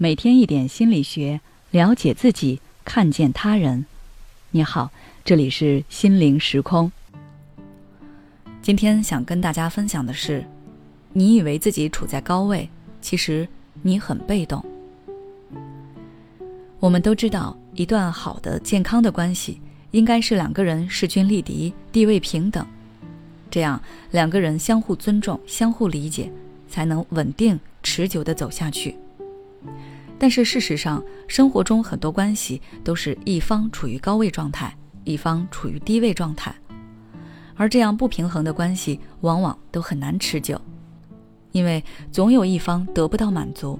每天一点心理学，了解自己，看见他人。你好，这里是心灵时空。今天想跟大家分享的是，你以为自己处在高位，其实你很被动。我们都知道，一段好的、健康的关系，应该是两个人势均力敌，地位平等，这样两个人相互尊重、相互理解，才能稳定、持久的走下去。但是事实上，生活中很多关系都是一方处于高位状态，一方处于低位状态，而这样不平衡的关系往往都很难持久，因为总有一方得不到满足，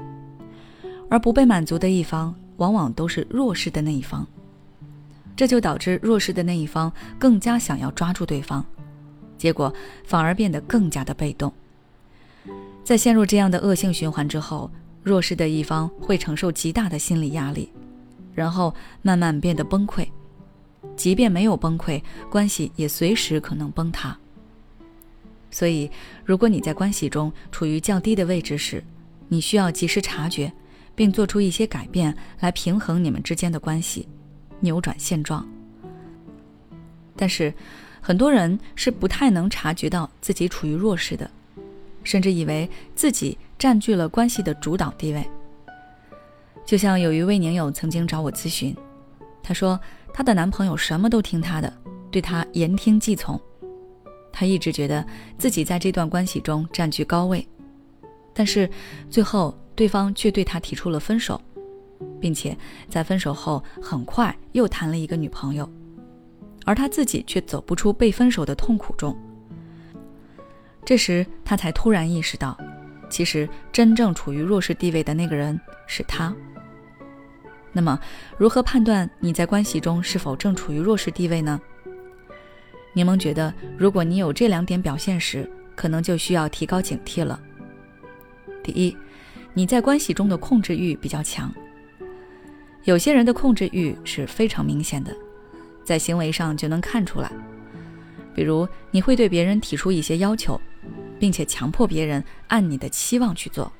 而不被满足的一方往往都是弱势的那一方，这就导致弱势的那一方更加想要抓住对方，结果反而变得更加的被动，在陷入这样的恶性循环之后。弱势的一方会承受极大的心理压力，然后慢慢变得崩溃。即便没有崩溃，关系也随时可能崩塌。所以，如果你在关系中处于较低的位置时，你需要及时察觉，并做出一些改变来平衡你们之间的关系，扭转现状。但是，很多人是不太能察觉到自己处于弱势的。甚至以为自己占据了关系的主导地位。就像有一位宁友曾经找我咨询，她说她的男朋友什么都听她的，对她言听计从。她一直觉得自己在这段关系中占据高位，但是最后对方却对她提出了分手，并且在分手后很快又谈了一个女朋友，而他自己却走不出被分手的痛苦中。这时，他才突然意识到，其实真正处于弱势地位的那个人是他。那么，如何判断你在关系中是否正处于弱势地位呢？柠檬觉得，如果你有这两点表现时，可能就需要提高警惕了。第一，你在关系中的控制欲比较强。有些人的控制欲是非常明显的，在行为上就能看出来。比如，你会对别人提出一些要求。并且强迫别人按你的期望去做，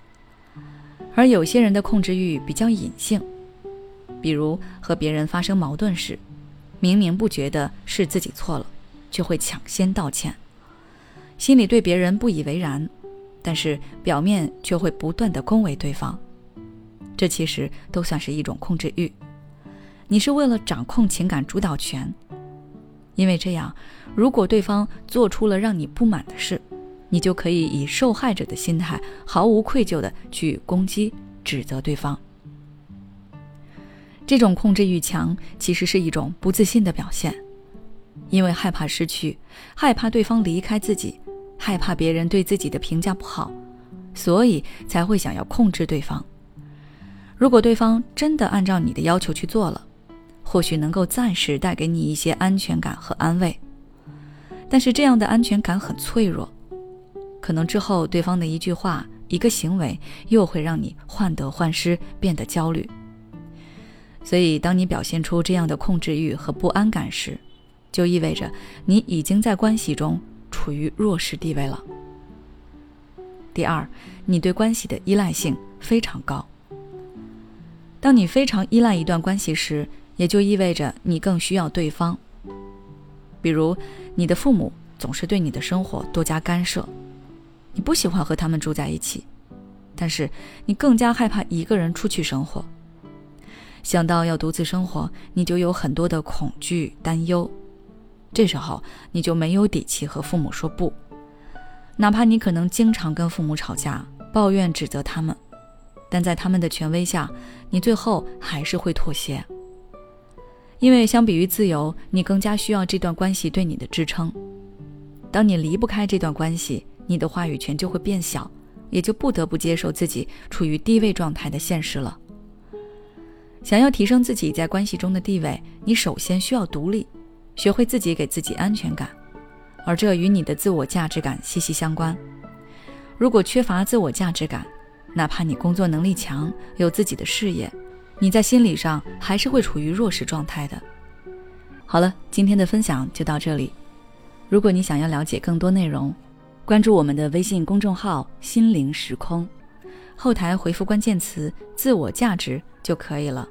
而有些人的控制欲比较隐性，比如和别人发生矛盾时，明明不觉得是自己错了，就会抢先道歉，心里对别人不以为然，但是表面却会不断的恭维对方，这其实都算是一种控制欲。你是为了掌控情感主导权，因为这样，如果对方做出了让你不满的事。你就可以以受害者的心态，毫无愧疚的去攻击、指责对方。这种控制欲强，其实是一种不自信的表现，因为害怕失去，害怕对方离开自己，害怕别人对自己的评价不好，所以才会想要控制对方。如果对方真的按照你的要求去做了，或许能够暂时带给你一些安全感和安慰，但是这样的安全感很脆弱。可能之后对方的一句话、一个行为，又会让你患得患失，变得焦虑。所以，当你表现出这样的控制欲和不安感时，就意味着你已经在关系中处于弱势地位了。第二，你对关系的依赖性非常高。当你非常依赖一段关系时，也就意味着你更需要对方。比如，你的父母总是对你的生活多加干涉。你不喜欢和他们住在一起，但是你更加害怕一个人出去生活。想到要独自生活，你就有很多的恐惧、担忧。这时候你就没有底气和父母说不，哪怕你可能经常跟父母吵架、抱怨、指责他们，但在他们的权威下，你最后还是会妥协。因为相比于自由，你更加需要这段关系对你的支撑。当你离不开这段关系，你的话语权就会变小，也就不得不接受自己处于低位状态的现实了。想要提升自己在关系中的地位，你首先需要独立，学会自己给自己安全感，而这与你的自我价值感息息相关。如果缺乏自我价值感，哪怕你工作能力强，有自己的事业，你在心理上还是会处于弱势状态的。好了，今天的分享就到这里。如果你想要了解更多内容，关注我们的微信公众号“心灵时空”，后台回复关键词“自我价值”就可以了。